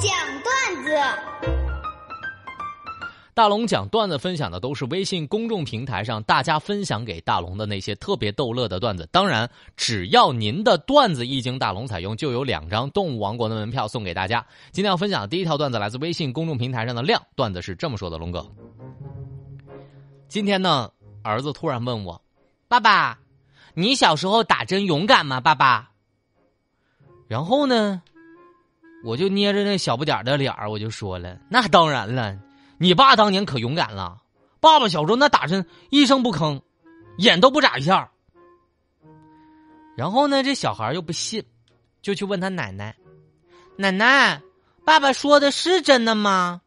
讲段子。大龙讲段子分享的都是微信公众平台上大家分享给大龙的那些特别逗乐的段子。当然，只要您的段子一经大龙采用，就有两张动物王国的门票送给大家。今天要分享的第一条段子来自微信公众平台上的亮段子是这么说的：龙哥，今天呢，儿子突然问我，爸爸，你小时候打针勇敢吗？爸爸。然后呢，我就捏着那小不点的脸儿，我就说了，那当然了。你爸当年可勇敢了，爸爸小时候那打针一声不吭，眼都不眨一下。然后呢，这小孩又不信，就去问他奶奶：“奶奶，爸爸说的是真的吗？”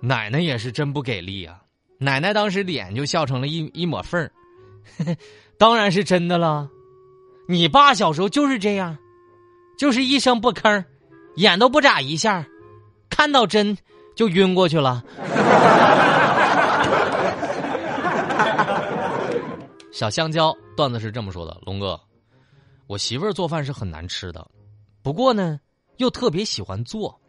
奶奶也是真不给力啊！奶奶当时脸就笑成了一一抹缝儿，当然是真的了。你爸小时候就是这样，就是一声不吭，眼都不眨一下，看到针。就晕过去了。小香蕉段子是这么说的：龙哥，我媳妇儿做饭是很难吃的，不过呢，又特别喜欢做。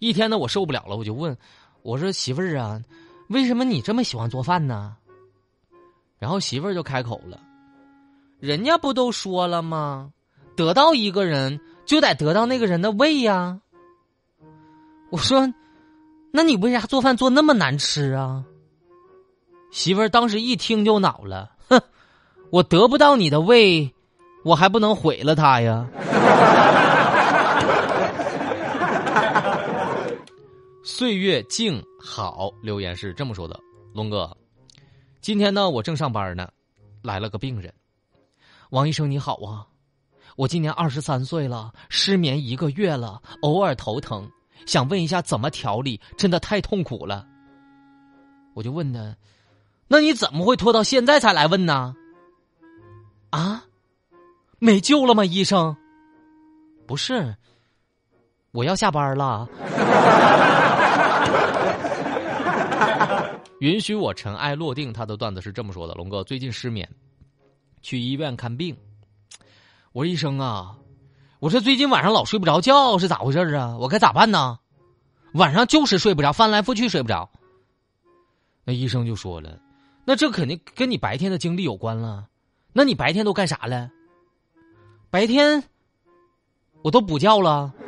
一天呢，我受不了了，我就问我说：“媳妇儿啊，为什么你这么喜欢做饭呢？”然后媳妇儿就开口了：“人家不都说了吗？得到一个人，就得得到那个人的胃呀。”我说。那你为啥做饭做那么难吃啊？媳妇儿当时一听就恼了，哼，我得不到你的胃，我还不能毁了他呀。岁月静好留言是这么说的：龙哥，今天呢我正上班呢，来了个病人，王医生你好啊，我今年二十三岁了，失眠一个月了，偶尔头疼。想问一下怎么调理？真的太痛苦了。我就问他：“那你怎么会拖到现在才来问呢？”啊，没救了吗？医生？不是，我要下班了。允许我尘埃落定。他的段子是这么说的：龙哥最近失眠，去医院看病。我说医生啊。我说最近晚上老睡不着觉，是咋回事啊？我该咋办呢？晚上就是睡不着，翻来覆去睡不着。那医生就说了：“那这肯定跟你白天的经历有关了。那你白天都干啥了？白天我都补觉了。”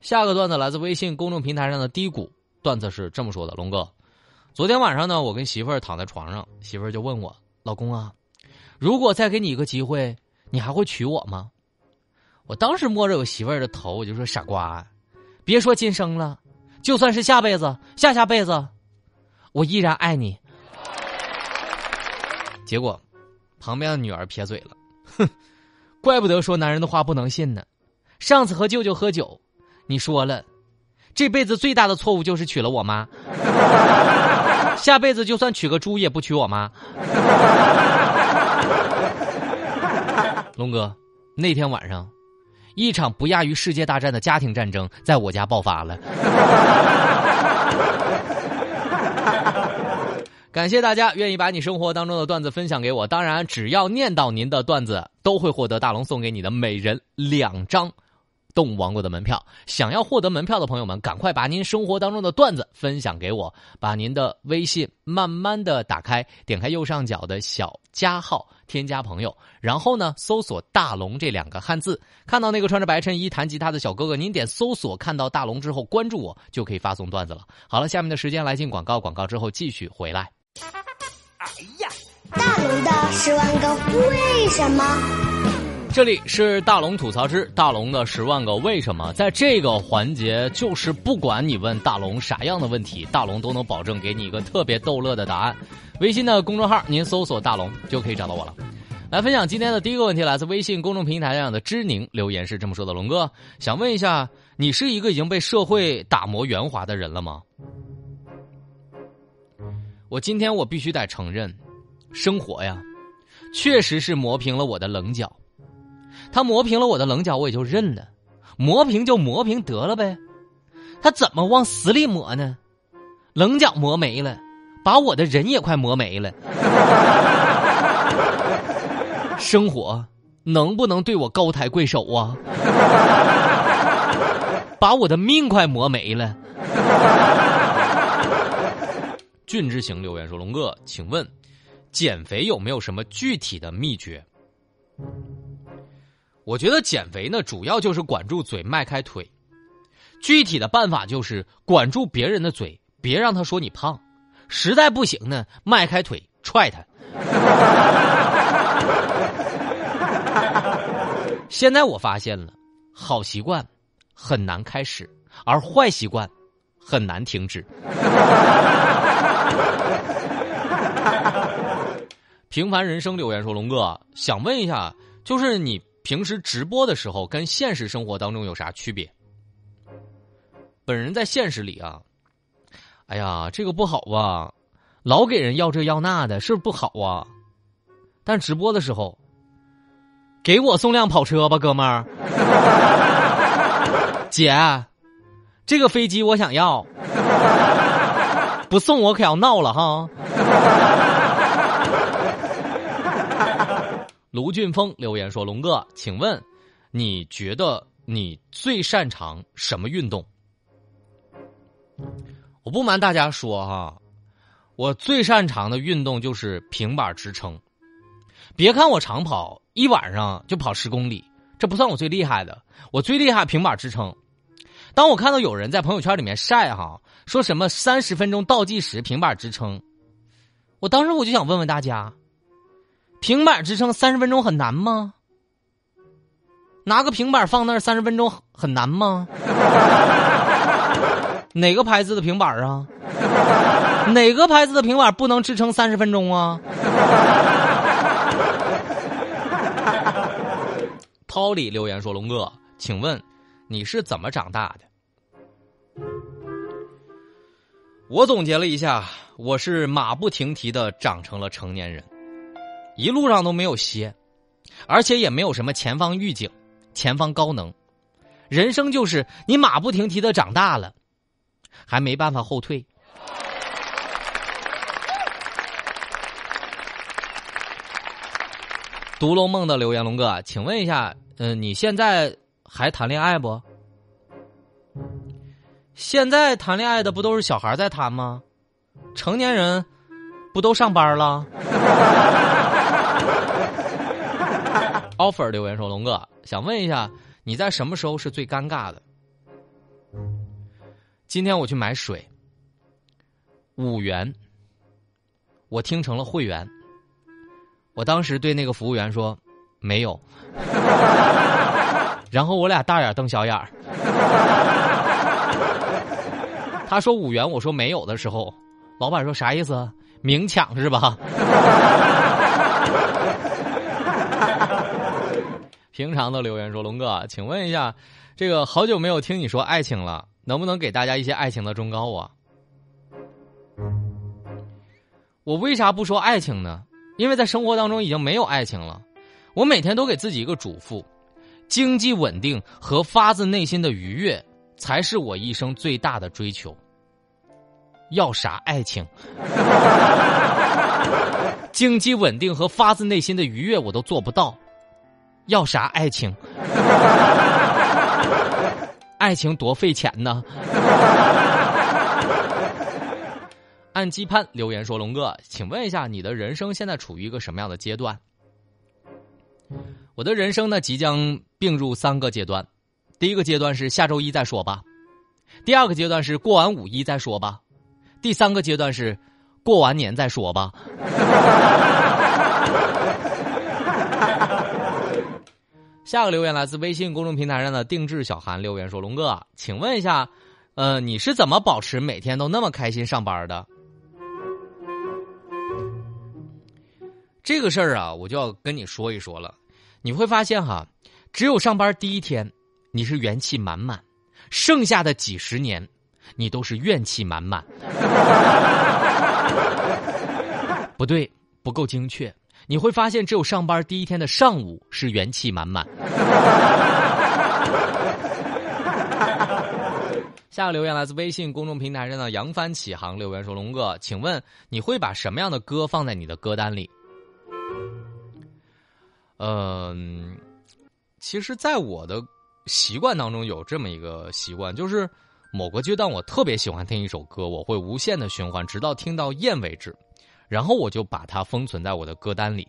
下个段子来自微信公众平台上的低谷段子是这么说的：“龙哥，昨天晚上呢，我跟媳妇儿躺在床上，媳妇儿就问我。”老公啊，如果再给你一个机会，你还会娶我吗？我当时摸着我媳妇儿的头，我就说：“傻瓜，别说今生了，就算是下辈子、下下辈子，我依然爱你。”结果，旁边的女儿撇嘴了：“哼，怪不得说男人的话不能信呢。上次和舅舅喝酒，你说了，这辈子最大的错误就是娶了我妈。”下辈子就算娶个猪也不娶我妈。龙哥，那天晚上，一场不亚于世界大战的家庭战争在我家爆发了。感谢大家愿意把你生活当中的段子分享给我，当然，只要念到您的段子，都会获得大龙送给你的每人两张。动物王国的门票，想要获得门票的朋友们，赶快把您生活当中的段子分享给我，把您的微信慢慢的打开，点开右上角的小加号，添加朋友，然后呢，搜索“大龙”这两个汉字，看到那个穿着白衬衣弹吉他的小哥哥，您点搜索，看到大龙之后关注我，就可以发送段子了。好了，下面的时间来进广告，广告之后继续回来。哎呀，大龙的十万个为什么？这里是大龙吐槽之大龙的十万个为什么，在这个环节，就是不管你问大龙啥样的问题，大龙都能保证给你一个特别逗乐的答案。微信的公众号，您搜索“大龙”就可以找到我了。来分享今天的第一个问题，来自微信公众平台上的知宁留言是这么说的：“龙哥，想问一下，你是一个已经被社会打磨圆滑的人了吗？”我今天我必须得承认，生活呀，确实是磨平了我的棱角。他磨平了我的棱角，我也就认了。磨平就磨平得了呗。他怎么往死里磨呢？棱角磨没了，把我的人也快磨没了。生活能不能对我高抬贵手啊？把我的命快磨没了。俊之行留言说：“龙哥，请问减肥有没有什么具体的秘诀？”我觉得减肥呢，主要就是管住嘴，迈开腿。具体的办法就是管住别人的嘴，别让他说你胖。实在不行呢，迈开腿踹他。现在我发现了，好习惯很难开始，而坏习惯很难停止。平凡人生留言说：“龙哥，想问一下，就是你平时直播的时候跟现实生活当中有啥区别？”本人在现实里啊，哎呀，这个不好吧，老给人要这要那的，是不是不好啊？但直播的时候，给我送辆跑车吧，哥们儿。姐，这个飞机我想要，不送我可要闹了哈。卢俊峰留言说：“龙哥，请问你觉得你最擅长什么运动？”我不瞒大家说哈，我最擅长的运动就是平板支撑。别看我长跑，一晚上就跑十公里，这不算我最厉害的。我最厉害平板支撑。当我看到有人在朋友圈里面晒哈，说什么三十分钟倒计时平板支撑，我当时我就想问问大家。平板支撑三十分钟很难吗？拿个平板放那儿三十分钟很难吗？哪个牌子的平板啊？哪个牌子的平板不能支撑三十分钟啊？涛里留言说：“龙哥，请问你是怎么长大的？”我总结了一下，我是马不停蹄的长成了成年人。一路上都没有歇，而且也没有什么前方预警、前方高能。人生就是你马不停蹄的长大了，还没办法后退。独龙梦的留言，龙哥，请问一下，嗯，你现在还谈恋爱不？现在谈恋爱的不都是小孩在谈吗？成年人不都上班了？offer 留言说：“龙哥，想问一下，你在什么时候是最尴尬的？今天我去买水，五元，我听成了会员。我当时对那个服务员说没有，然后我俩大眼瞪小眼儿。他说五元，我说没有的时候，老板说啥意思？明抢是吧？”平常的留言说：“龙哥，请问一下，这个好久没有听你说爱情了，能不能给大家一些爱情的忠告啊？”我为啥不说爱情呢？因为在生活当中已经没有爱情了。我每天都给自己一个嘱咐：经济稳定和发自内心的愉悦才是我一生最大的追求。要啥爱情？经济稳定和发自内心的愉悦我都做不到。要啥爱情？爱情多费钱呢。按基盼留言说：“龙哥，请问一下，你的人生现在处于一个什么样的阶段？”我的人生呢，即将并入三个阶段。第一个阶段是下周一再说吧，第二个阶段是过完五一再说吧，第三个阶段是过完年再说吧。下个留言来自微信公众平台上的定制小韩留言说：“龙哥，请问一下，呃，你是怎么保持每天都那么开心上班的？”这个事儿啊，我就要跟你说一说了。你会发现哈，只有上班第一天你是元气满满，剩下的几十年你都是怨气满满。不对，不够精确。你会发现，只有上班第一天的上午是元气满满。下个留言来自微信公众平台上的扬帆起航留言说：“龙哥，请问你会把什么样的歌放在你的歌单里？”嗯，其实，在我的习惯当中有这么一个习惯，就是某个阶段我特别喜欢听一首歌，我会无限的循环，直到听到厌为止，然后我就把它封存在我的歌单里。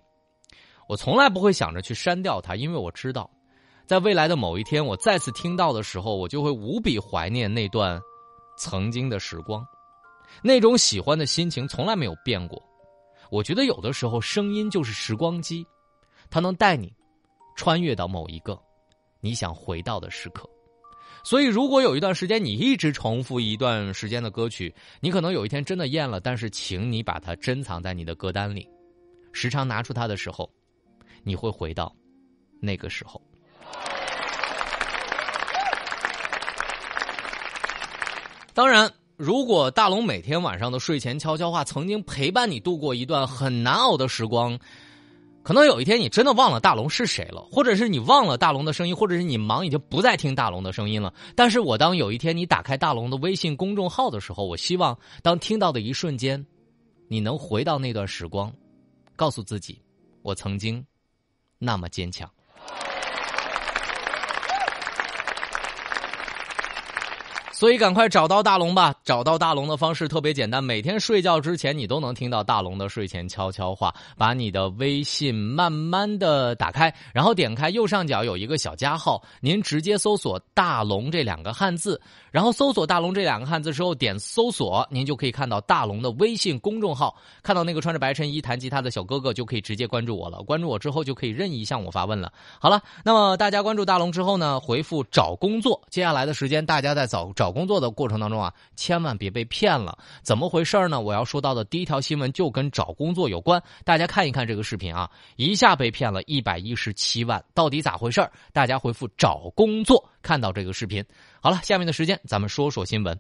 我从来不会想着去删掉它，因为我知道，在未来的某一天，我再次听到的时候，我就会无比怀念那段曾经的时光，那种喜欢的心情从来没有变过。我觉得有的时候，声音就是时光机。它能带你穿越到某一个你想回到的时刻，所以如果有一段时间你一直重复一段时间的歌曲，你可能有一天真的厌了。但是，请你把它珍藏在你的歌单里，时常拿出它的时候，你会回到那个时候。当然，如果大龙每天晚上的睡前悄悄话曾经陪伴你度过一段很难熬的时光。可能有一天你真的忘了大龙是谁了，或者是你忘了大龙的声音，或者是你忙已经不再听大龙的声音了。但是我当有一天你打开大龙的微信公众号的时候，我希望当听到的一瞬间，你能回到那段时光，告诉自己，我曾经那么坚强。所以赶快找到大龙吧！找到大龙的方式特别简单，每天睡觉之前你都能听到大龙的睡前悄悄话。把你的微信慢慢的打开，然后点开右上角有一个小加号，您直接搜索“大龙”这两个汉字，然后搜索“大龙”这两个汉字之后点搜索，您就可以看到大龙的微信公众号，看到那个穿着白衬衣弹吉他的小哥哥就可以直接关注我了。关注我之后就可以任意向我发问了。好了，那么大家关注大龙之后呢，回复找工作，接下来的时间大家在找找。找工作的过程当中啊，千万别被骗了。怎么回事呢？我要说到的第一条新闻就跟找工作有关。大家看一看这个视频啊，一下被骗了一百一十七万，到底咋回事大家回复找工作，看到这个视频。好了，下面的时间咱们说说新闻。